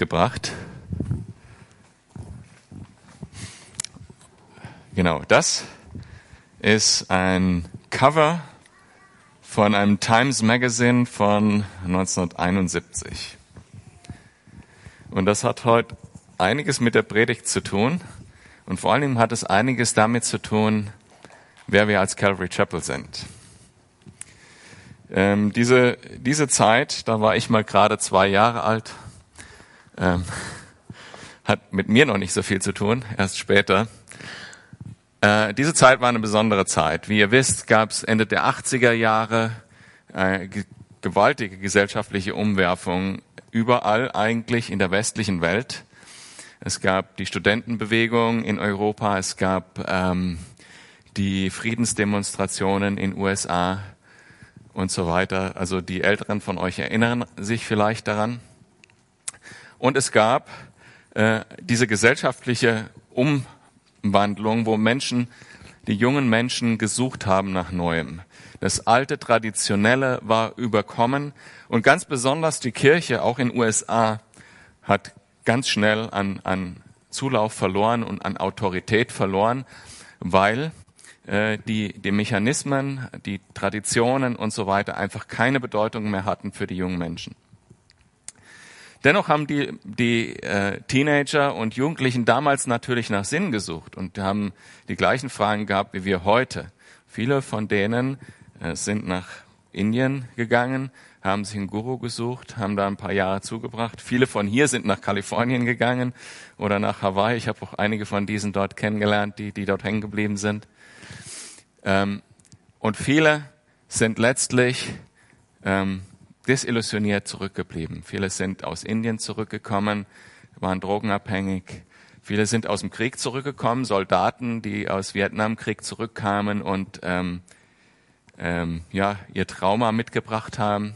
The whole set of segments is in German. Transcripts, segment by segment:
mitgebracht. Genau, das ist ein Cover von einem Times Magazine von 1971. Und das hat heute einiges mit der Predigt zu tun. Und vor Dingen hat es einiges damit zu tun, wer wir als Calvary Chapel sind. Ähm, diese, diese Zeit, da war ich mal gerade zwei Jahre alt, ähm, hat mit mir noch nicht so viel zu tun, erst später. Äh, diese Zeit war eine besondere Zeit. Wie ihr wisst, gab es Ende der 80er Jahre äh, gewaltige gesellschaftliche Umwerfungen überall eigentlich in der westlichen Welt. Es gab die Studentenbewegung in Europa, es gab ähm, die Friedensdemonstrationen in USA und so weiter. Also die Älteren von euch erinnern sich vielleicht daran. Und es gab äh, diese gesellschaftliche Umwandlung, wo Menschen, die jungen Menschen gesucht haben nach Neuem. Das alte Traditionelle war überkommen und ganz besonders die Kirche, auch in USA, hat ganz schnell an, an Zulauf verloren und an Autorität verloren, weil äh, die, die Mechanismen, die Traditionen und so weiter einfach keine Bedeutung mehr hatten für die jungen Menschen. Dennoch haben die, die äh, Teenager und Jugendlichen damals natürlich nach Sinn gesucht und haben die gleichen Fragen gehabt wie wir heute. Viele von denen äh, sind nach Indien gegangen, haben sich einen Guru gesucht, haben da ein paar Jahre zugebracht. Viele von hier sind nach Kalifornien gegangen oder nach Hawaii. Ich habe auch einige von diesen dort kennengelernt, die, die dort hängen geblieben sind. Ähm, und viele sind letztlich ähm, desillusioniert zurückgeblieben. Viele sind aus Indien zurückgekommen, waren drogenabhängig. Viele sind aus dem Krieg zurückgekommen, Soldaten, die aus Vietnamkrieg zurückkamen und ähm, ähm, ja ihr Trauma mitgebracht haben.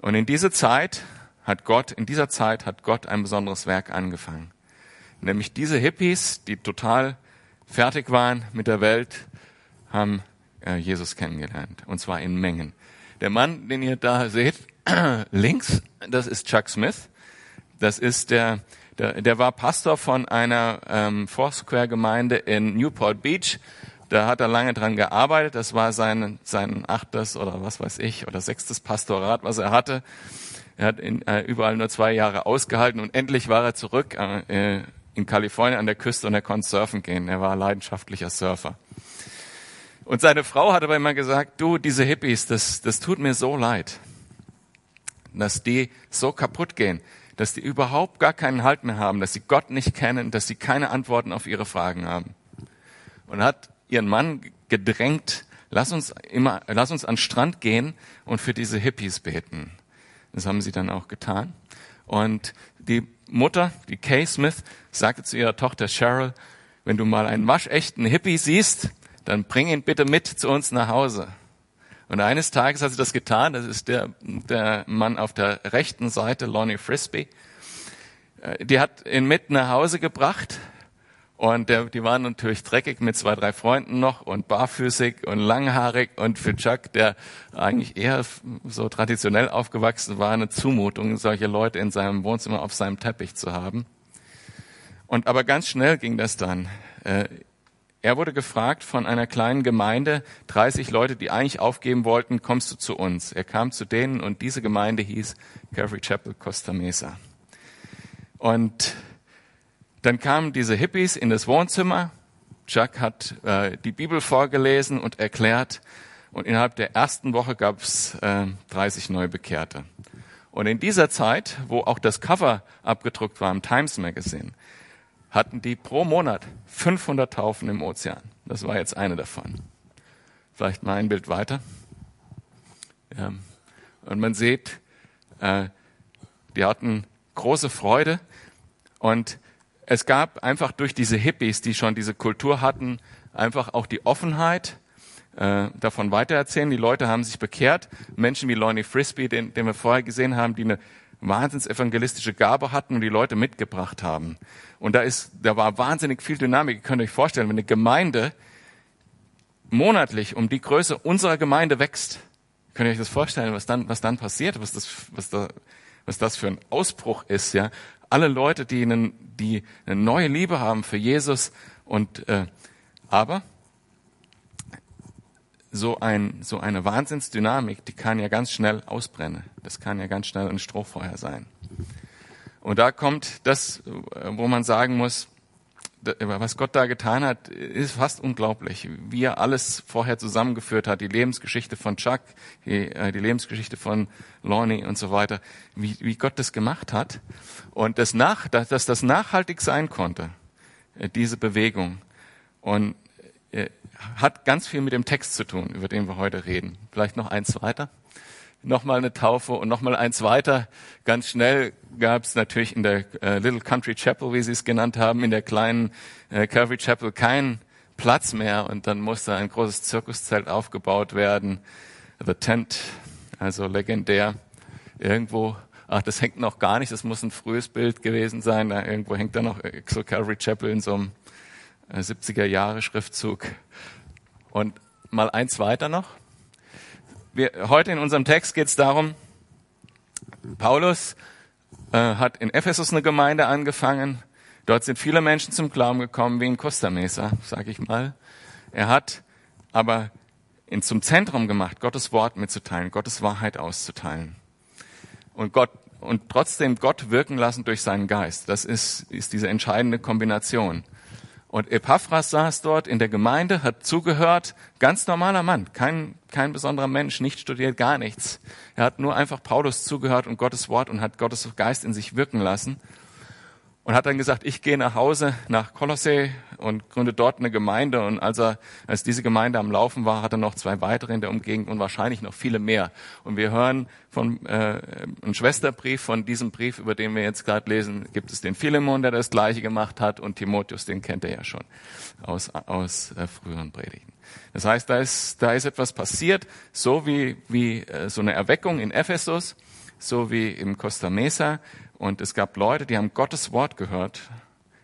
Und in dieser Zeit hat Gott, in dieser Zeit hat Gott ein besonderes Werk angefangen. Nämlich diese Hippies, die total fertig waren mit der Welt, haben äh, Jesus kennengelernt. Und zwar in Mengen. Der Mann, den ihr da seht, links, das ist Chuck Smith. Das ist der, der, der war Pastor von einer ähm, Foursquare-Gemeinde in Newport Beach. Da hat er lange dran gearbeitet. Das war sein, sein achtes oder was weiß ich oder sechstes Pastorat, was er hatte. Er hat in, äh, überall nur zwei Jahre ausgehalten und endlich war er zurück äh, in Kalifornien an der Küste und er konnte surfen gehen. Er war leidenschaftlicher Surfer. Und seine Frau hat aber immer gesagt, du, diese Hippies, das, das tut mir so leid, dass die so kaputt gehen, dass die überhaupt gar keinen Halt mehr haben, dass sie Gott nicht kennen, dass sie keine Antworten auf ihre Fragen haben. Und hat ihren Mann gedrängt, lass uns immer, lass uns an Strand gehen und für diese Hippies beten. Das haben sie dann auch getan. Und die Mutter, die Kay Smith, sagte zu ihrer Tochter Cheryl, wenn du mal einen waschechten Hippie siehst, dann bring ihn bitte mit zu uns nach Hause. Und eines Tages hat sie das getan, das ist der, der Mann auf der rechten Seite, Lonnie Frisbee. Äh, die hat ihn mit nach Hause gebracht und der, die waren natürlich dreckig mit zwei, drei Freunden noch und barfüßig und langhaarig und für Chuck, der eigentlich eher so traditionell aufgewachsen war, eine Zumutung, solche Leute in seinem Wohnzimmer auf seinem Teppich zu haben. Und aber ganz schnell ging das dann. Er wurde gefragt von einer kleinen Gemeinde, 30 Leute, die eigentlich aufgeben wollten, kommst du zu uns? Er kam zu denen und diese Gemeinde hieß Calvary Chapel Costa Mesa. Und dann kamen diese Hippies in das Wohnzimmer. Chuck hat äh, die Bibel vorgelesen und erklärt. Und innerhalb der ersten Woche gab es äh, 30 Neubekehrte. Und in dieser Zeit, wo auch das Cover abgedruckt war im Times Magazine, hatten die pro Monat 500 Taufen im Ozean. Das war jetzt eine davon. Vielleicht mal ein Bild weiter. Ja. Und man sieht, äh, die hatten große Freude und es gab einfach durch diese Hippies, die schon diese Kultur hatten, einfach auch die Offenheit, äh, davon weitererzählen. Die Leute haben sich bekehrt. Menschen wie Lonnie Frisbee, den, den wir vorher gesehen haben, die eine wahnsinns evangelistische Gabe hatten und die Leute mitgebracht haben. Und da ist, da war wahnsinnig viel Dynamik. Ihr könnt euch vorstellen, wenn eine Gemeinde monatlich um die Größe unserer Gemeinde wächst, könnt ihr euch das vorstellen, was dann, was dann passiert, was das, was da, was das für ein Ausbruch ist, ja. Alle Leute, die, einen, die eine neue Liebe haben für Jesus und äh, aber so ein so eine Wahnsinnsdynamik, die kann ja ganz schnell ausbrennen. Das kann ja ganz schnell ein Strohfeuer sein. Und da kommt das, wo man sagen muss, was Gott da getan hat, ist fast unglaublich. Wie er alles vorher zusammengeführt hat, die Lebensgeschichte von Chuck, die, äh, Lebensgeschichte von Lonnie und so weiter, wie, wie Gott das gemacht hat. Und das nach, dass, das nachhaltig sein konnte, äh, diese Bewegung. Und hat ganz viel mit dem Text zu tun, über den wir heute reden. Vielleicht noch eins weiter nochmal eine Taufe und nochmal eins weiter. Ganz schnell gab es natürlich in der äh, Little Country Chapel, wie sie es genannt haben, in der kleinen äh, Calvary Chapel keinen Platz mehr und dann musste ein großes Zirkuszelt aufgebaut werden. The Tent, also legendär. Irgendwo, ach, das hängt noch gar nicht, das muss ein frühes Bild gewesen sein. Da irgendwo hängt da noch so Calvary Chapel in so einem 70er Jahre Schriftzug. Und mal eins weiter noch wir, heute in unserem Text geht es darum, Paulus äh, hat in Ephesus eine Gemeinde angefangen. Dort sind viele Menschen zum Glauben gekommen, wie in Costa Mesa, sage ich mal. Er hat aber ihn zum Zentrum gemacht, Gottes Wort mitzuteilen, Gottes Wahrheit auszuteilen. Und Gott und trotzdem Gott wirken lassen durch seinen Geist. Das ist, ist diese entscheidende Kombination. Und Epaphras saß dort in der Gemeinde, hat zugehört, ganz normaler Mann, kein, kein besonderer Mensch, nicht studiert, gar nichts. Er hat nur einfach Paulus zugehört und Gottes Wort und hat Gottes Geist in sich wirken lassen und hat dann gesagt, ich gehe nach Hause nach Kolosse und gründe dort eine Gemeinde. Und als er, als diese Gemeinde am Laufen war, hat er noch zwei weitere in der Umgegend und wahrscheinlich noch viele mehr. Und wir hören von äh, einem Schwesterbrief von diesem Brief, über den wir jetzt gerade lesen, gibt es den Philemon, der das Gleiche gemacht hat, und Timotheus, den kennt er ja schon aus aus äh, früheren Predigten. Das heißt, da ist da ist etwas passiert, so wie wie äh, so eine Erweckung in Ephesus, so wie im Costa Mesa und es gab Leute, die haben Gottes Wort gehört.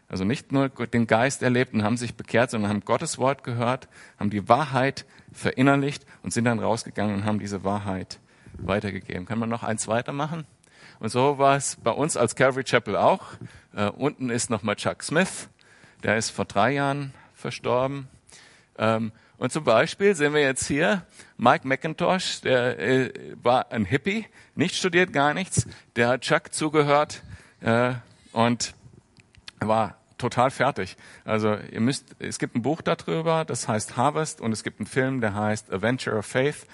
Also nicht nur den Geist erlebt und haben sich bekehrt, sondern haben Gottes Wort gehört, haben die Wahrheit verinnerlicht und sind dann rausgegangen und haben diese Wahrheit weitergegeben. Kann man noch eins weitermachen? Und so war es bei uns als Calvary Chapel auch. Äh, unten ist nochmal Chuck Smith. Der ist vor drei Jahren verstorben. Ähm, und zum Beispiel sehen wir jetzt hier Mike McIntosh, der äh, war ein Hippie, nicht studiert, gar nichts. Der hat Chuck zugehört äh, und war total fertig. Also ihr müsst, es gibt ein Buch darüber, das heißt Harvest und es gibt einen Film, der heißt A Venture of Faith.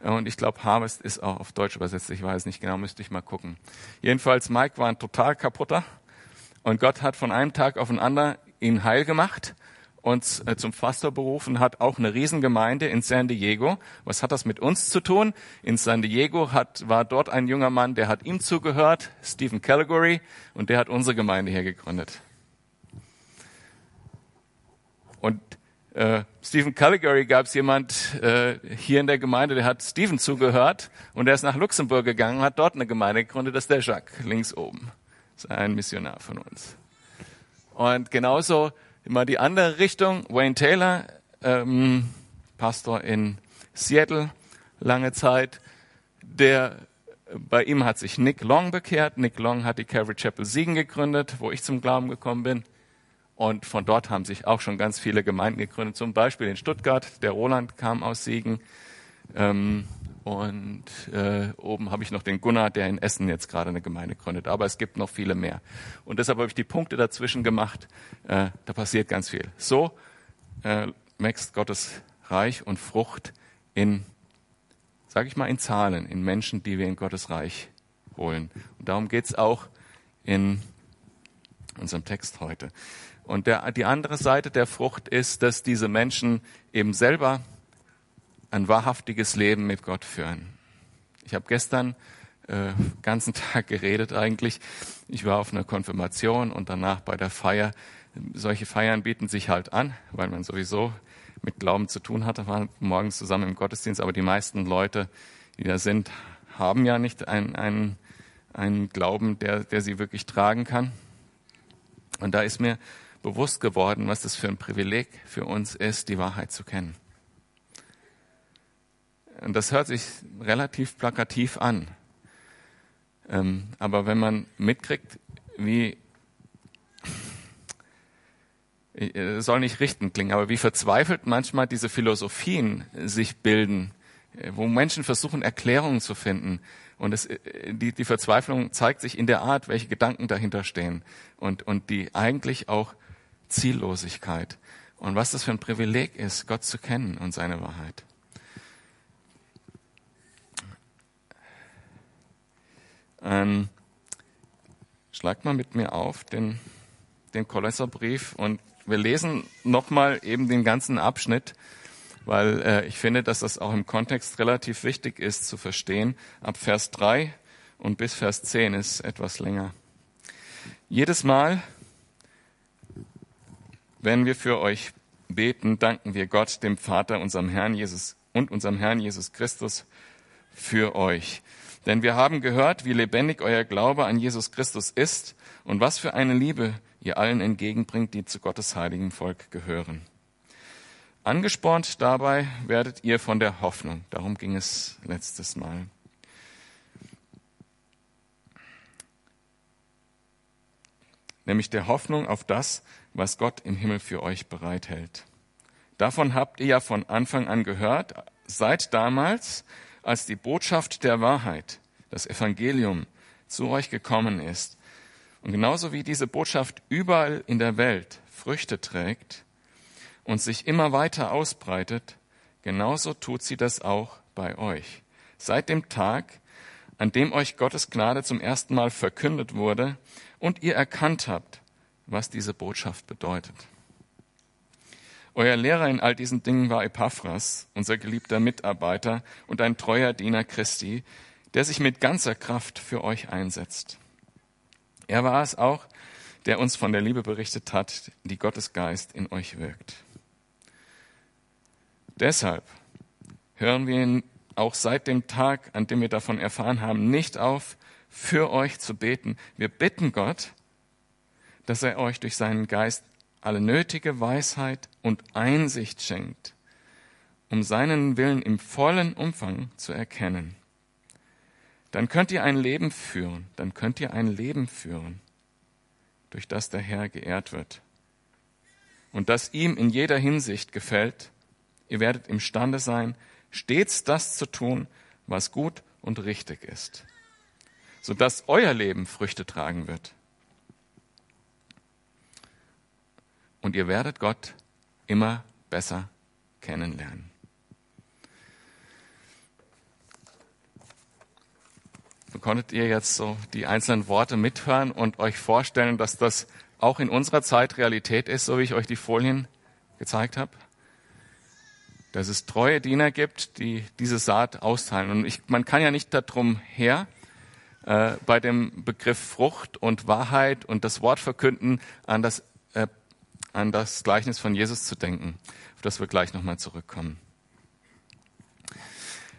Und ich glaube, Harvest ist auch auf Deutsch übersetzt. Ich weiß nicht genau, müsste ich mal gucken. Jedenfalls, Mike war ein total kaputter. Und Gott hat von einem Tag auf den anderen ihn heil gemacht uns äh, zum Pastor berufen hat, auch eine Riesengemeinde in San Diego. Was hat das mit uns zu tun? In San Diego hat, war dort ein junger Mann, der hat ihm zugehört, Stephen Calgary, und der hat unsere Gemeinde hier gegründet. Und äh, Stephen Calgary gab es jemand äh, hier in der Gemeinde, der hat Stephen zugehört und der ist nach Luxemburg gegangen hat dort eine Gemeinde gegründet, das ist der Jacques, links oben. Das ist ein Missionar von uns. Und genauso immer die andere Richtung. Wayne Taylor, ähm, Pastor in Seattle, lange Zeit, der bei ihm hat sich Nick Long bekehrt. Nick Long hat die Calvary Chapel Siegen gegründet, wo ich zum Glauben gekommen bin. Und von dort haben sich auch schon ganz viele Gemeinden gegründet, zum Beispiel in Stuttgart. Der Roland kam aus Siegen. Ähm, und äh, oben habe ich noch den Gunnar, der in Essen jetzt gerade eine Gemeinde gründet. Aber es gibt noch viele mehr. Und deshalb habe ich die Punkte dazwischen gemacht. Äh, da passiert ganz viel. So äh, wächst Gottes Reich und Frucht in, sage ich mal, in Zahlen, in Menschen, die wir in Gottes Reich holen. Und darum geht's auch in unserem Text heute. Und der, die andere Seite der Frucht ist, dass diese Menschen eben selber ein wahrhaftiges Leben mit Gott führen. Ich habe gestern äh, ganzen Tag geredet eigentlich. Ich war auf einer Konfirmation und danach bei der Feier. Solche Feiern bieten sich halt an, weil man sowieso mit Glauben zu tun hatte, waren morgens zusammen im Gottesdienst, aber die meisten Leute, die da sind, haben ja nicht einen, einen, einen Glauben, der, der sie wirklich tragen kann. Und da ist mir bewusst geworden, was das für ein Privileg für uns ist, die Wahrheit zu kennen. Und das hört sich relativ plakativ an. Ähm, aber wenn man mitkriegt, wie, äh, soll nicht richten klingen, aber wie verzweifelt manchmal diese Philosophien sich bilden, äh, wo Menschen versuchen, Erklärungen zu finden. Und es, äh, die, die Verzweiflung zeigt sich in der Art, welche Gedanken dahinter stehen und, und die eigentlich auch Ziellosigkeit. Und was das für ein Privileg ist, Gott zu kennen und seine Wahrheit. Ähm, schlag mal mit mir auf den, den Kolosserbrief und wir lesen nochmal eben den ganzen Abschnitt, weil äh, ich finde, dass das auch im Kontext relativ wichtig ist zu verstehen. Ab Vers 3 und bis Vers 10 ist etwas länger. Jedes Mal, wenn wir für euch beten, danken wir Gott, dem Vater, unserem Herrn Jesus und unserem Herrn Jesus Christus für euch. Denn wir haben gehört, wie lebendig euer Glaube an Jesus Christus ist und was für eine Liebe ihr allen entgegenbringt, die zu Gottes heiligem Volk gehören. Angespornt dabei werdet ihr von der Hoffnung. Darum ging es letztes Mal. Nämlich der Hoffnung auf das, was Gott im Himmel für euch bereithält. Davon habt ihr ja von Anfang an gehört, seit damals, als die Botschaft der Wahrheit, das Evangelium, zu euch gekommen ist. Und genauso wie diese Botschaft überall in der Welt Früchte trägt und sich immer weiter ausbreitet, genauso tut sie das auch bei euch. Seit dem Tag, an dem euch Gottes Gnade zum ersten Mal verkündet wurde und ihr erkannt habt, was diese Botschaft bedeutet. Euer Lehrer in all diesen Dingen war Epaphras, unser geliebter Mitarbeiter und ein treuer Diener Christi, der sich mit ganzer Kraft für euch einsetzt. Er war es auch, der uns von der Liebe berichtet hat, die Gottes Geist in euch wirkt. Deshalb hören wir ihn auch seit dem Tag, an dem wir davon erfahren haben, nicht auf, für euch zu beten. Wir bitten Gott, dass er euch durch seinen Geist alle nötige Weisheit und Einsicht schenkt, um seinen Willen im vollen Umfang zu erkennen. Dann könnt ihr ein Leben führen, dann könnt ihr ein Leben führen, durch das der Herr geehrt wird und das ihm in jeder Hinsicht gefällt. Ihr werdet imstande sein, stets das zu tun, was gut und richtig ist, sodass euer Leben Früchte tragen wird und ihr werdet Gott immer besser kennenlernen. Konntet ihr jetzt so die einzelnen Worte mithören und euch vorstellen, dass das auch in unserer Zeit Realität ist, so wie ich euch die Folien gezeigt habe? Dass es treue Diener gibt, die diese Saat austeilen. Und ich, man kann ja nicht darum her, äh, bei dem Begriff Frucht und Wahrheit und das Wort verkünden an das an das Gleichnis von Jesus zu denken, auf das wir gleich nochmal zurückkommen.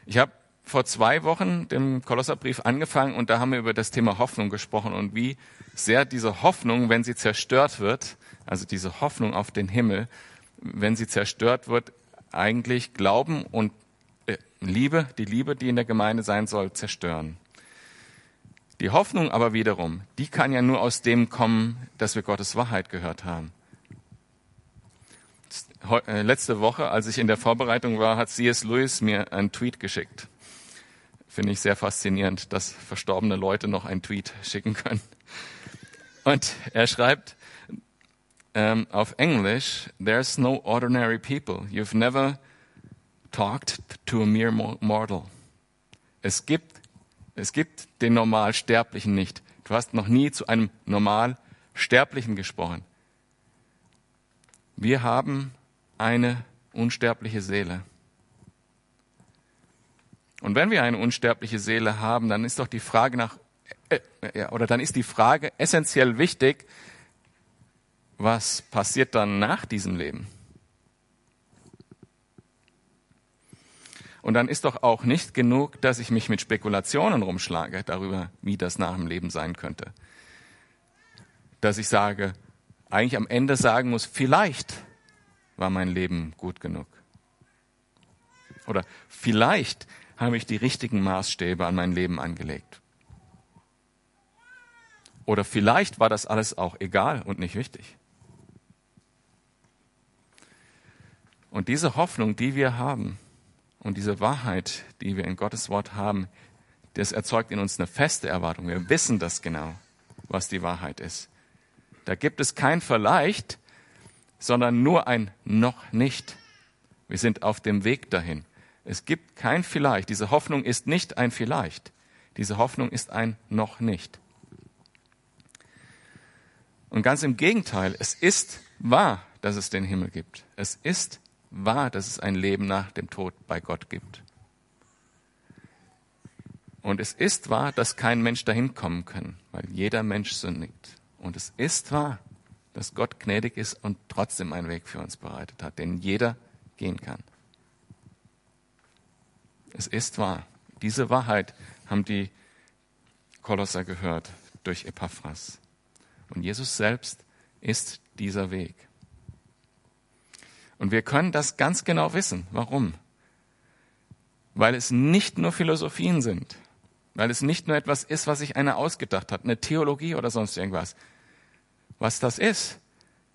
Ich habe vor zwei Wochen den Kolosserbrief angefangen und da haben wir über das Thema Hoffnung gesprochen und wie sehr diese Hoffnung, wenn sie zerstört wird, also diese Hoffnung auf den Himmel, wenn sie zerstört wird, eigentlich Glauben und äh, Liebe, die Liebe, die in der Gemeinde sein soll, zerstören. Die Hoffnung aber wiederum, die kann ja nur aus dem kommen, dass wir Gottes Wahrheit gehört haben. Äh, letzte Woche, als ich in der Vorbereitung war, hat C.S. Lewis mir einen Tweet geschickt. Finde ich sehr faszinierend, dass verstorbene Leute noch einen Tweet schicken können. Und er schreibt ähm, auf Englisch, There's no ordinary people. You've never talked to a mere mortal. Es gibt, es gibt den Normalsterblichen nicht. Du hast noch nie zu einem Normalsterblichen gesprochen. Wir haben eine unsterbliche Seele. Und wenn wir eine unsterbliche Seele haben, dann ist doch die Frage nach, äh, äh, oder dann ist die Frage essentiell wichtig, was passiert dann nach diesem Leben? Und dann ist doch auch nicht genug, dass ich mich mit Spekulationen rumschlage darüber, wie das nach dem Leben sein könnte. Dass ich sage, eigentlich am Ende sagen muss, vielleicht war mein Leben gut genug. Oder vielleicht habe ich die richtigen Maßstäbe an mein Leben angelegt. Oder vielleicht war das alles auch egal und nicht wichtig. Und diese Hoffnung, die wir haben und diese Wahrheit, die wir in Gottes Wort haben, das erzeugt in uns eine feste Erwartung. Wir wissen das genau, was die Wahrheit ist. Da gibt es kein Vielleicht, sondern nur ein noch nicht. Wir sind auf dem Weg dahin. Es gibt kein Vielleicht. Diese Hoffnung ist nicht ein Vielleicht. Diese Hoffnung ist ein noch nicht. Und ganz im Gegenteil, es ist wahr, dass es den Himmel gibt. Es ist wahr, dass es ein Leben nach dem Tod bei Gott gibt. Und es ist wahr, dass kein Mensch dahin kommen kann, weil jeder Mensch sündigt. Und es ist wahr, dass Gott gnädig ist und trotzdem einen Weg für uns bereitet hat, den jeder gehen kann. Es ist wahr. Diese Wahrheit haben die Kolosser gehört durch Epaphras. Und Jesus selbst ist dieser Weg. Und wir können das ganz genau wissen. Warum? Weil es nicht nur Philosophien sind, weil es nicht nur etwas ist, was sich einer ausgedacht hat, eine Theologie oder sonst irgendwas. Was das ist,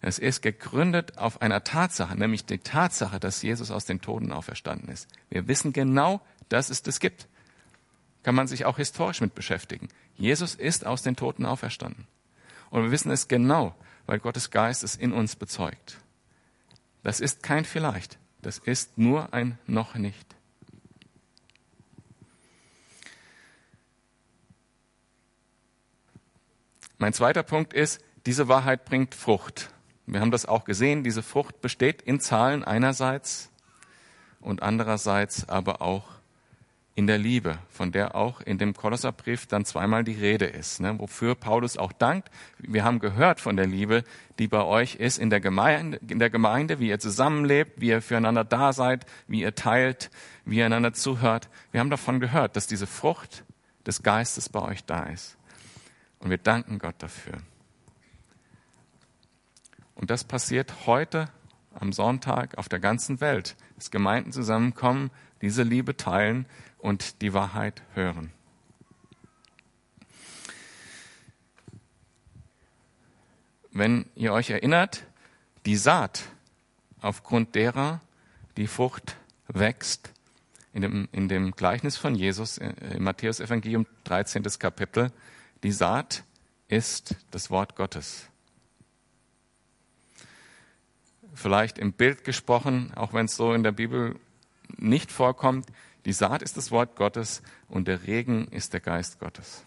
es ist gegründet auf einer Tatsache, nämlich die Tatsache, dass Jesus aus den Toten auferstanden ist. Wir wissen genau, dass es das gibt. Kann man sich auch historisch mit beschäftigen. Jesus ist aus den Toten auferstanden. Und wir wissen es genau, weil Gottes Geist es in uns bezeugt. Das ist kein vielleicht. Das ist nur ein noch nicht. Mein zweiter Punkt ist, diese Wahrheit bringt Frucht. Wir haben das auch gesehen, diese Frucht besteht in Zahlen einerseits und andererseits aber auch in der Liebe, von der auch in dem Kolosserbrief dann zweimal die Rede ist, ne, wofür Paulus auch dankt. Wir haben gehört von der Liebe, die bei euch ist in der Gemeinde, in der Gemeinde, wie ihr zusammenlebt, wie ihr füreinander da seid, wie ihr teilt, wie ihr einander zuhört. Wir haben davon gehört, dass diese Frucht des Geistes bei euch da ist. Und wir danken Gott dafür. Und das passiert heute am Sonntag auf der ganzen Welt, dass Gemeinden zusammenkommen, diese Liebe teilen und die Wahrheit hören. Wenn ihr euch erinnert, die Saat, aufgrund derer die Frucht wächst, in dem, in dem Gleichnis von Jesus äh, im Matthäus Evangelium 13. Kapitel, die Saat ist das Wort Gottes. Vielleicht im Bild gesprochen, auch wenn es so in der Bibel nicht vorkommt, die Saat ist das Wort Gottes und der Regen ist der Geist Gottes.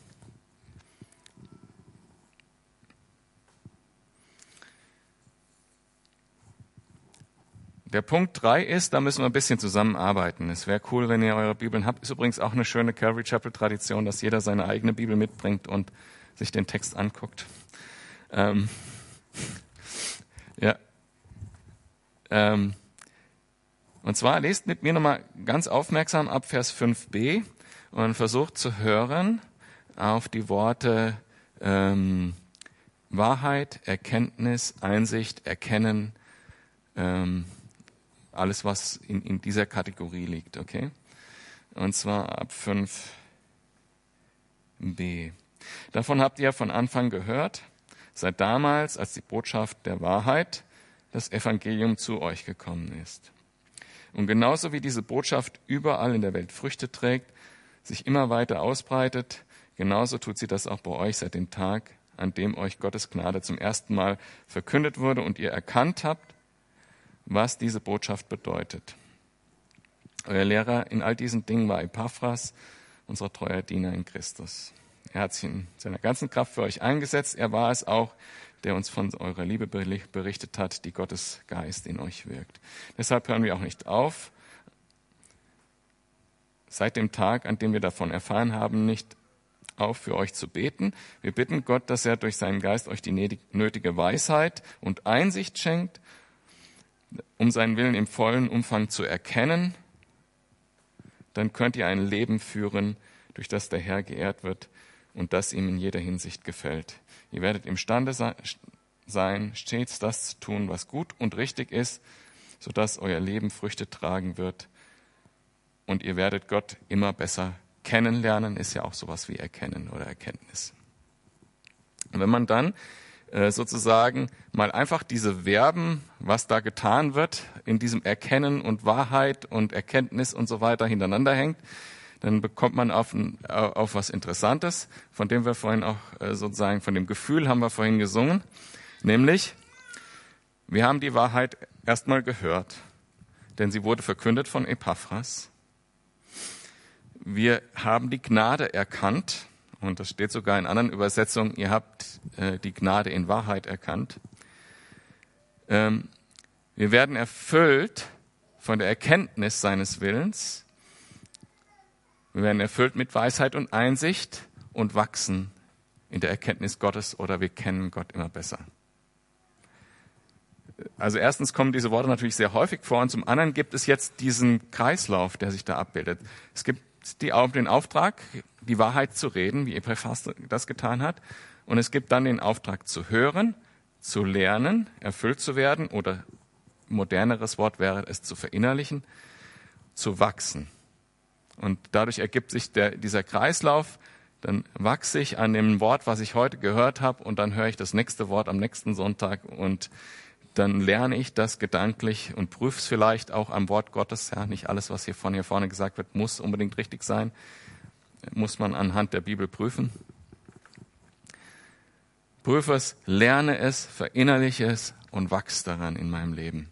Der Punkt drei ist, da müssen wir ein bisschen zusammenarbeiten. Es wäre cool, wenn ihr eure Bibeln habt. Ist übrigens auch eine schöne Calvary Chapel Tradition, dass jeder seine eigene Bibel mitbringt und sich den Text anguckt. Ähm. Ähm, und zwar lest mit mir nochmal ganz aufmerksam ab Vers 5b und versucht zu hören auf die Worte ähm, Wahrheit, Erkenntnis, Einsicht, Erkennen, ähm, alles, was in, in dieser Kategorie liegt, okay? Und zwar ab 5b. Davon habt ihr von Anfang gehört, seit damals, als die Botschaft der Wahrheit, das Evangelium zu euch gekommen ist. Und genauso wie diese Botschaft überall in der Welt Früchte trägt, sich immer weiter ausbreitet, genauso tut sie das auch bei euch seit dem Tag, an dem euch Gottes Gnade zum ersten Mal verkündet wurde und ihr erkannt habt, was diese Botschaft bedeutet. Euer Lehrer in all diesen Dingen war Epaphras, unser treuer Diener in Christus. Er hat sich in seiner ganzen Kraft für euch eingesetzt. Er war es auch, der uns von eurer Liebe berichtet hat, die Gottes Geist in euch wirkt. Deshalb hören wir auch nicht auf, seit dem Tag, an dem wir davon erfahren haben, nicht auf für euch zu beten. Wir bitten Gott, dass er durch seinen Geist euch die nötige Weisheit und Einsicht schenkt, um seinen Willen im vollen Umfang zu erkennen. Dann könnt ihr ein Leben führen, durch das der Herr geehrt wird und das ihm in jeder Hinsicht gefällt. Ihr werdet imstande sein, stets das zu tun, was gut und richtig ist, sodass euer Leben Früchte tragen wird. Und ihr werdet Gott immer besser kennenlernen, ist ja auch sowas wie Erkennen oder Erkenntnis. wenn man dann äh, sozusagen mal einfach diese Verben, was da getan wird, in diesem Erkennen und Wahrheit und Erkenntnis und so weiter hintereinander hängt, dann bekommt man auf, auf was Interessantes, von dem wir vorhin auch äh, sozusagen, von dem Gefühl haben wir vorhin gesungen, nämlich, wir haben die Wahrheit erstmal gehört, denn sie wurde verkündet von Epaphras. Wir haben die Gnade erkannt, und das steht sogar in anderen Übersetzungen, ihr habt äh, die Gnade in Wahrheit erkannt. Ähm, wir werden erfüllt von der Erkenntnis seines Willens. Wir werden erfüllt mit Weisheit und Einsicht und wachsen in der Erkenntnis Gottes oder wir kennen Gott immer besser. Also erstens kommen diese Worte natürlich sehr häufig vor und zum anderen gibt es jetzt diesen Kreislauf, der sich da abbildet. Es gibt die, den Auftrag, die Wahrheit zu reden, wie Epaphras das getan hat. Und es gibt dann den Auftrag zu hören, zu lernen, erfüllt zu werden oder moderneres Wort wäre es zu verinnerlichen, zu wachsen. Und dadurch ergibt sich der, dieser Kreislauf, dann wachse ich an dem Wort, was ich heute gehört habe, und dann höre ich das nächste Wort am nächsten Sonntag und dann lerne ich das gedanklich und prüfe es vielleicht auch am Wort Gottes. Ja, nicht alles, was hier von hier vorne gesagt wird, muss unbedingt richtig sein. Muss man anhand der Bibel prüfen. Prüfe es, lerne es, verinnerliche es und wachs daran in meinem Leben.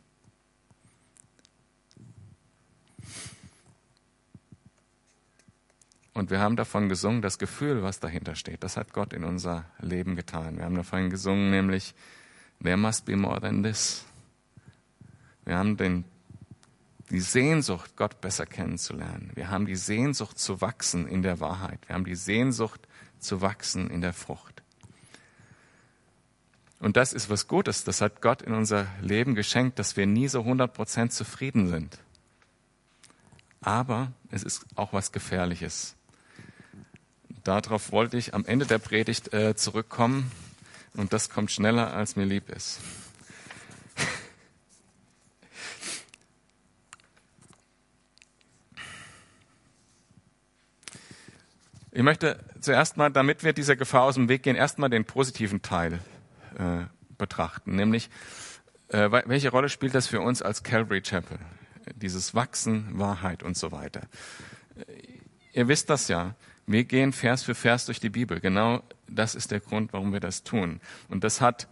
Und wir haben davon gesungen, das Gefühl, was dahinter steht, das hat Gott in unser Leben getan. Wir haben davon gesungen, nämlich, There must be more than this. Wir haben den, die Sehnsucht, Gott besser kennenzulernen. Wir haben die Sehnsucht zu wachsen in der Wahrheit. Wir haben die Sehnsucht zu wachsen in der Frucht. Und das ist was Gutes. Das hat Gott in unser Leben geschenkt, dass wir nie so 100% zufrieden sind. Aber es ist auch was Gefährliches. Darauf wollte ich am Ende der Predigt äh, zurückkommen. Und das kommt schneller, als mir lieb ist. Ich möchte zuerst mal, damit wir dieser Gefahr aus dem Weg gehen, erstmal den positiven Teil äh, betrachten, nämlich äh, welche Rolle spielt das für uns als Calvary Chapel? Dieses Wachsen, Wahrheit und so weiter. Ihr wisst das ja. Wir gehen Vers für Vers durch die Bibel. Genau das ist der Grund, warum wir das tun. Und das hat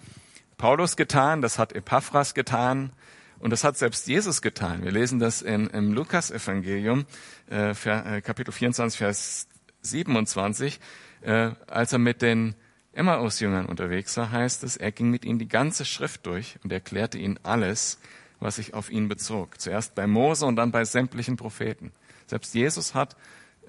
Paulus getan, das hat Epaphras getan und das hat selbst Jesus getan. Wir lesen das in, im Lukas-Evangelium, äh, äh Kapitel 24, Vers 27, äh, als er mit den Emmaus-Jüngern unterwegs war, heißt es, er ging mit ihnen die ganze Schrift durch und erklärte ihnen alles, was sich auf ihn bezog. Zuerst bei Mose und dann bei sämtlichen Propheten. Selbst Jesus hat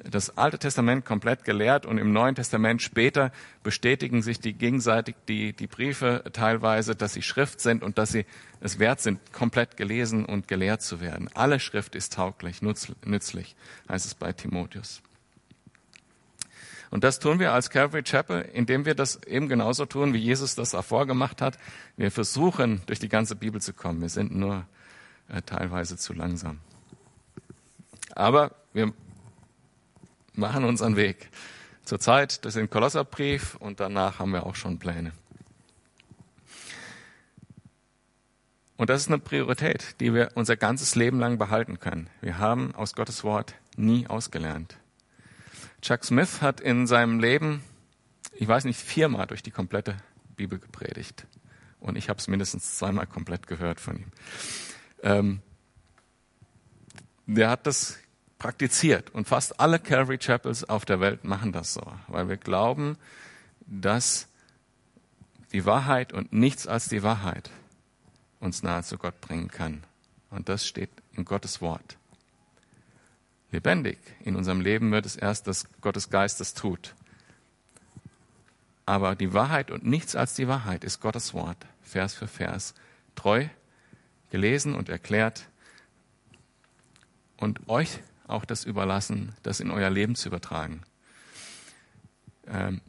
das Alte Testament komplett gelehrt und im Neuen Testament später bestätigen sich die gegenseitig die, die Briefe teilweise, dass sie Schrift sind und dass sie es wert sind, komplett gelesen und gelehrt zu werden. Alle Schrift ist tauglich, nützlich, heißt es bei Timotheus. Und das tun wir als Calvary Chapel, indem wir das eben genauso tun, wie Jesus das auch vorgemacht hat. Wir versuchen, durch die ganze Bibel zu kommen. Wir sind nur äh, teilweise zu langsam. Aber wir machen unseren Weg. Zurzeit das ist ein Kolosserbrief und danach haben wir auch schon Pläne. Und das ist eine Priorität, die wir unser ganzes Leben lang behalten können. Wir haben aus Gottes Wort nie ausgelernt. Chuck Smith hat in seinem Leben, ich weiß nicht, viermal durch die komplette Bibel gepredigt. Und ich habe es mindestens zweimal komplett gehört von ihm. Ähm, der hat das praktiziert. Und fast alle Calvary Chapels auf der Welt machen das so, weil wir glauben, dass die Wahrheit und nichts als die Wahrheit uns nahe zu Gott bringen kann. Und das steht in Gottes Wort. Lebendig in unserem Leben wird es erst, dass Gottes Geist das tut. Aber die Wahrheit und nichts als die Wahrheit ist Gottes Wort, Vers für Vers, treu gelesen und erklärt und euch auch das überlassen, das in euer Leben zu übertragen. Ähm,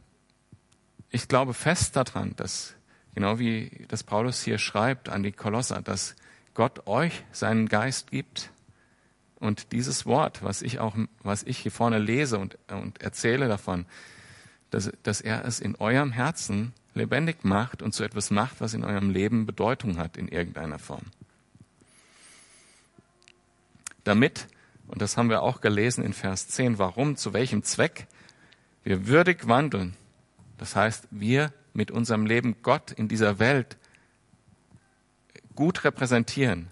ich glaube fest daran, dass, genau wie das Paulus hier schreibt an die Kolosser, dass Gott euch seinen Geist gibt und dieses Wort, was ich auch, was ich hier vorne lese und, und erzähle davon, dass, dass er es in eurem Herzen lebendig macht und zu etwas macht, was in eurem Leben Bedeutung hat in irgendeiner Form. Damit, und das haben wir auch gelesen in Vers 10, warum, zu welchem Zweck wir würdig wandeln. Das heißt, wir mit unserem Leben Gott in dieser Welt gut repräsentieren,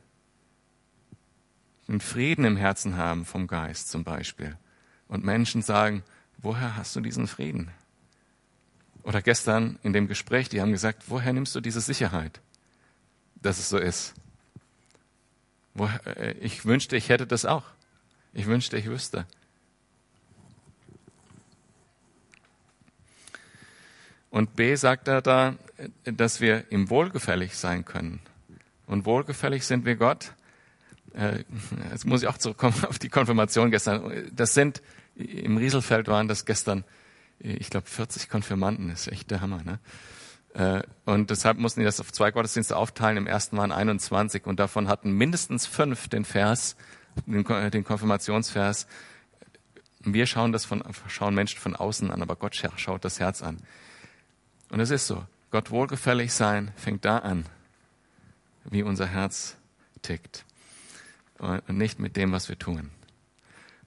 den Frieden im Herzen haben vom Geist zum Beispiel. Und Menschen sagen, woher hast du diesen Frieden? Oder gestern in dem Gespräch, die haben gesagt, woher nimmst du diese Sicherheit, dass es so ist? Äh, ich wünschte, ich hätte das auch. Ich wünschte, ich wüsste. Und B sagt er da, dass wir ihm wohlgefällig sein können. Und wohlgefällig sind wir Gott. Äh, jetzt muss ich auch zurückkommen auf die Konfirmation gestern. Das sind, im Rieselfeld waren das gestern ich glaube, 40 Konfirmanden, ist echt der Hammer. Ne? Äh, und deshalb mussten die das auf zwei Gottesdienste aufteilen. Im ersten waren 21 und davon hatten mindestens fünf den Vers, den Konfirmationsvers. Wir schauen das von, schauen Menschen von außen an, aber Gott schaut das Herz an. Und es ist so. Gott wohlgefällig sein fängt da an, wie unser Herz tickt. Und nicht mit dem, was wir tun.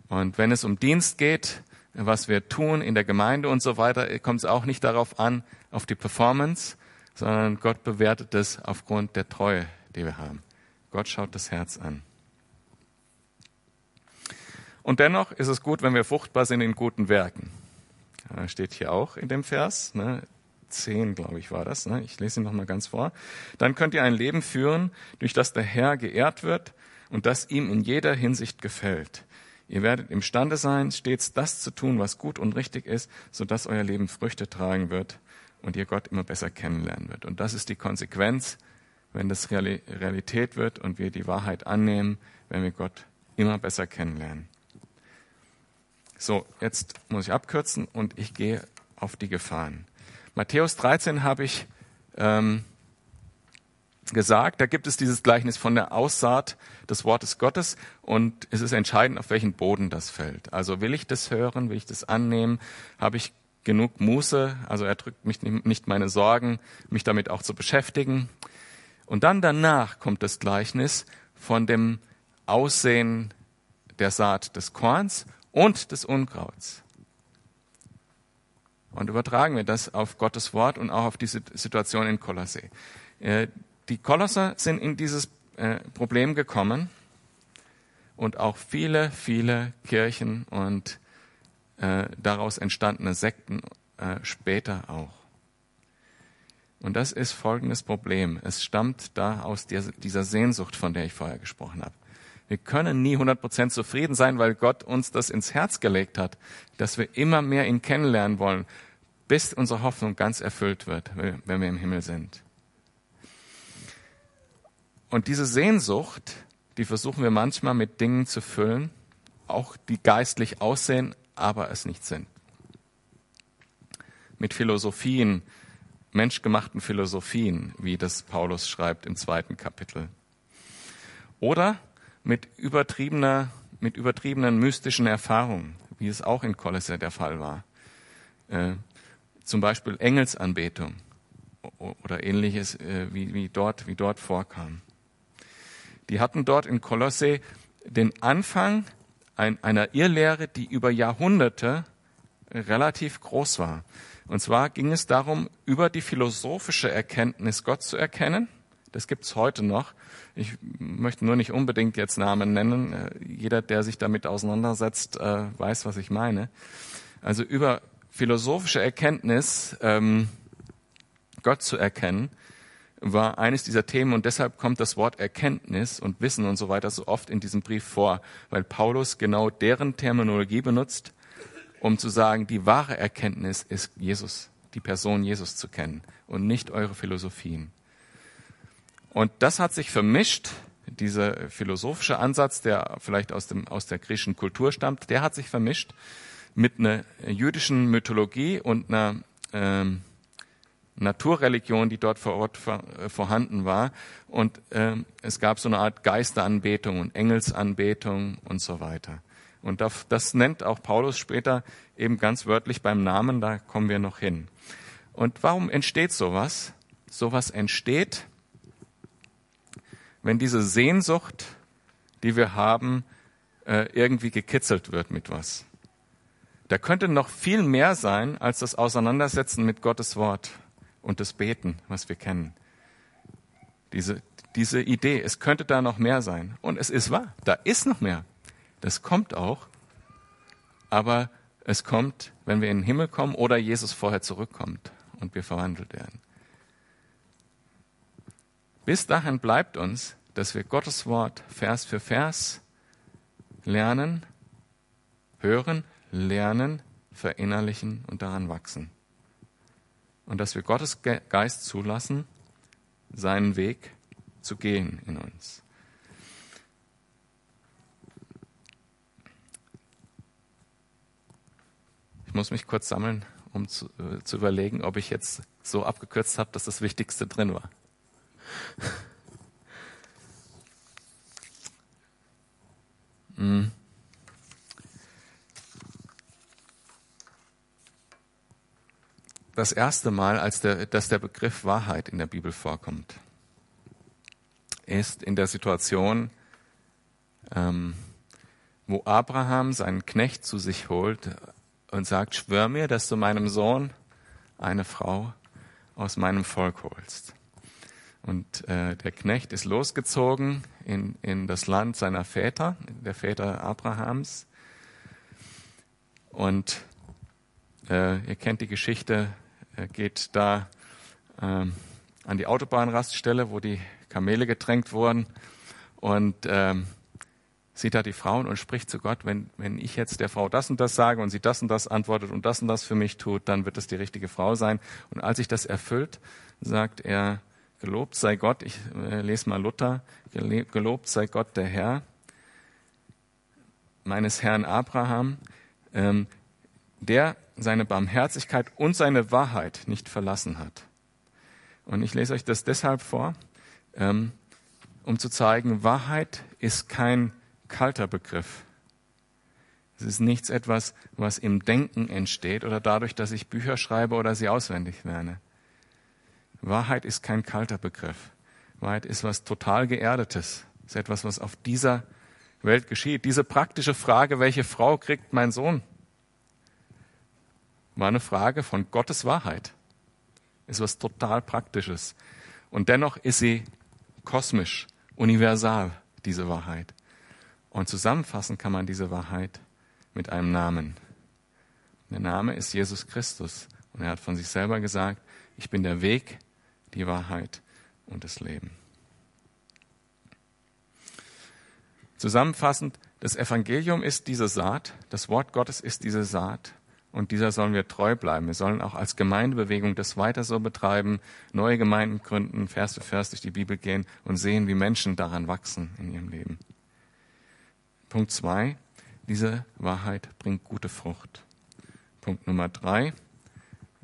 Und wenn es um Dienst geht, was wir tun in der Gemeinde und so weiter, kommt es auch nicht darauf an, auf die Performance, sondern Gott bewertet es aufgrund der Treue, die wir haben. Gott schaut das Herz an. Und dennoch ist es gut, wenn wir fruchtbar sind in guten Werken. Steht hier auch in dem Vers, ne, 10, glaube ich, war das. Ne? Ich lese ihn nochmal ganz vor. Dann könnt ihr ein Leben führen, durch das der Herr geehrt wird und das ihm in jeder Hinsicht gefällt. Ihr werdet imstande sein, stets das zu tun, was gut und richtig ist, sodass euer Leben Früchte tragen wird und ihr Gott immer besser kennenlernen wird. Und das ist die Konsequenz, wenn das Realität wird und wir die Wahrheit annehmen, wenn wir Gott immer besser kennenlernen. So, jetzt muss ich abkürzen und ich gehe auf die Gefahren. Matthäus 13 habe ich ähm, gesagt. Da gibt es dieses Gleichnis von der Aussaat des Wortes Gottes und es ist entscheidend, auf welchen Boden das fällt. Also will ich das hören, will ich das annehmen, habe ich genug Muße, also er drückt mich nicht meine Sorgen, mich damit auch zu beschäftigen. Und dann danach kommt das Gleichnis von dem Aussehen der Saat des Korns und des Unkrauts. Und übertragen wir das auf Gottes Wort und auch auf diese Situation in Kolossee. Äh, die Kolosser sind in dieses äh, Problem gekommen und auch viele, viele Kirchen und äh, daraus entstandene Sekten später auch. Und das ist folgendes Problem. Es stammt da aus dieser Sehnsucht, von der ich vorher gesprochen habe. Wir können nie 100% zufrieden sein, weil Gott uns das ins Herz gelegt hat, dass wir immer mehr ihn kennenlernen wollen, bis unsere Hoffnung ganz erfüllt wird, wenn wir im Himmel sind. Und diese Sehnsucht, die versuchen wir manchmal mit Dingen zu füllen, auch die geistlich aussehen, aber es nicht sind. Mit Philosophien, menschgemachten Philosophien, wie das Paulus schreibt im zweiten Kapitel. Oder mit übertriebener, mit übertriebenen mystischen Erfahrungen, wie es auch in Kolosse der Fall war. Äh, zum Beispiel Engelsanbetung oder ähnliches, äh, wie, wie, dort, wie dort vorkam. Die hatten dort in Kolosse den Anfang einer Irrlehre, die über Jahrhunderte relativ groß war. Und zwar ging es darum, über die philosophische Erkenntnis Gott zu erkennen. Das gibt's heute noch. Ich möchte nur nicht unbedingt jetzt Namen nennen. Äh, jeder, der sich damit auseinandersetzt, äh, weiß, was ich meine. Also über philosophische Erkenntnis ähm, Gott zu erkennen war eines dieser Themen und deshalb kommt das Wort Erkenntnis und Wissen und so weiter so oft in diesem Brief vor, weil Paulus genau deren Terminologie benutzt, um zu sagen, die wahre Erkenntnis ist Jesus, die Person Jesus zu kennen und nicht eure Philosophien. Und das hat sich vermischt, dieser philosophische Ansatz, der vielleicht aus, dem, aus der griechischen Kultur stammt, der hat sich vermischt mit einer jüdischen Mythologie und einer ähm, Naturreligion, die dort vor Ort äh, vorhanden war. Und äh, es gab so eine Art Geisteranbetung und Engelsanbetung und so weiter. Und das, das nennt auch Paulus später eben ganz wörtlich beim Namen, da kommen wir noch hin. Und warum entsteht sowas? Sowas entsteht, wenn diese Sehnsucht, die wir haben, äh, irgendwie gekitzelt wird mit was. Da könnte noch viel mehr sein als das Auseinandersetzen mit Gottes Wort und das Beten, was wir kennen. Diese, diese Idee, es könnte da noch mehr sein. Und es ist wahr, da ist noch mehr. Das kommt auch. Aber es kommt, wenn wir in den Himmel kommen oder Jesus vorher zurückkommt und wir verwandelt werden. Bis dahin bleibt uns, dass wir Gottes Wort Vers für Vers lernen, hören, lernen, verinnerlichen und daran wachsen. Und dass wir Gottes Geist zulassen, seinen Weg zu gehen in uns. Ich muss mich kurz sammeln, um zu, äh, zu überlegen, ob ich jetzt so abgekürzt habe, dass das Wichtigste drin war. Hm. Das erste Mal, als der, dass der Begriff Wahrheit in der Bibel vorkommt, ist in der Situation, ähm, wo Abraham seinen Knecht zu sich holt und sagt, schwör mir, dass du meinem Sohn eine Frau aus meinem Volk holst. Und äh, der Knecht ist losgezogen in, in das Land seiner Väter, der Väter Abrahams. Und äh, ihr kennt die Geschichte, er geht da äh, an die Autobahnraststelle, wo die Kamele getränkt wurden und ähm, sieht da die Frauen und spricht zu Gott, wenn, wenn ich jetzt der Frau das und das sage und sie das und das antwortet und das und das für mich tut, dann wird es die richtige Frau sein. Und als sich das erfüllt, sagt er, gelobt sei Gott, ich äh, lese mal Luther, gelobt sei Gott der Herr meines Herrn Abraham, ähm, der seine Barmherzigkeit und seine Wahrheit nicht verlassen hat. Und ich lese euch das deshalb vor, ähm, um zu zeigen, Wahrheit ist kein kalter Begriff. Es ist nichts etwas, was im Denken entsteht oder dadurch, dass ich Bücher schreibe oder sie auswendig lerne. Wahrheit ist kein kalter Begriff. Wahrheit ist was total Geerdetes. Es ist etwas, was auf dieser Welt geschieht. Diese praktische Frage, welche Frau kriegt mein Sohn, war eine Frage von Gottes Wahrheit. Ist was total Praktisches. Und dennoch ist sie kosmisch, universal, diese Wahrheit. Und zusammenfassen kann man diese Wahrheit mit einem Namen. Der Name ist Jesus Christus. Und er hat von sich selber gesagt, ich bin der Weg, die Wahrheit und das Leben. Zusammenfassend, das Evangelium ist diese Saat, das Wort Gottes ist diese Saat und dieser sollen wir treu bleiben. Wir sollen auch als Gemeindebewegung das weiter so betreiben, neue Gemeinden gründen, Vers für Vers durch die Bibel gehen und sehen, wie Menschen daran wachsen in ihrem Leben. Punkt zwei, diese Wahrheit bringt gute Frucht. Punkt Nummer drei,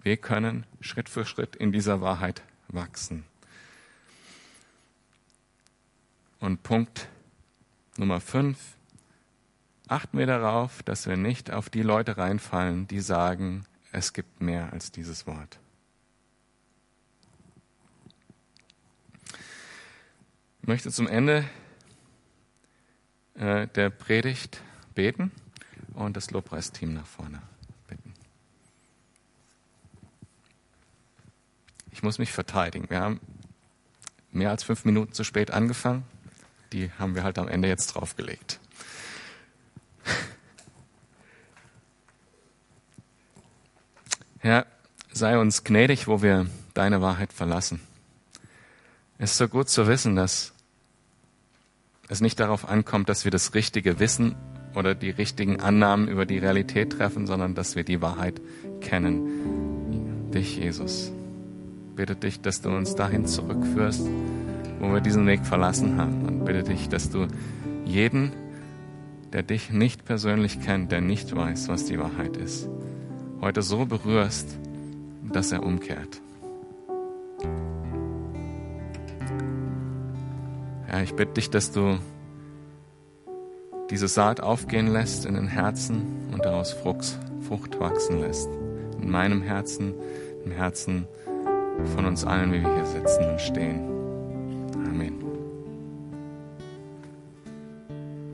wir können Schritt für Schritt in dieser Wahrheit wachsen. Und Punkt Nummer fünf, achten wir darauf, dass wir nicht auf die Leute reinfallen, die sagen, es gibt mehr als dieses Wort. Ich möchte zum Ende äh, der Predigt beten und das Lobpreisteam nach vorne bitten. Ich muss mich verteidigen. Wir haben mehr als fünf Minuten zu spät angefangen. Die haben wir halt am Ende jetzt draufgelegt. Herr, sei uns gnädig, wo wir deine Wahrheit verlassen. Es ist so gut zu wissen, dass es nicht darauf ankommt, dass wir das richtige Wissen oder die richtigen Annahmen über die Realität treffen, sondern dass wir die Wahrheit kennen. Dich, Jesus. Bitte dich, dass du uns dahin zurückführst, wo wir diesen Weg verlassen haben. Und bitte dich, dass du jeden, der dich nicht persönlich kennt, der nicht weiß, was die Wahrheit ist, heute so berührst, dass er umkehrt. Herr, ich bitte dich, dass du diese Saat aufgehen lässt in den Herzen und daraus Frucht, Frucht wachsen lässt. In meinem Herzen, im Herzen von uns allen, wie wir hier sitzen und stehen.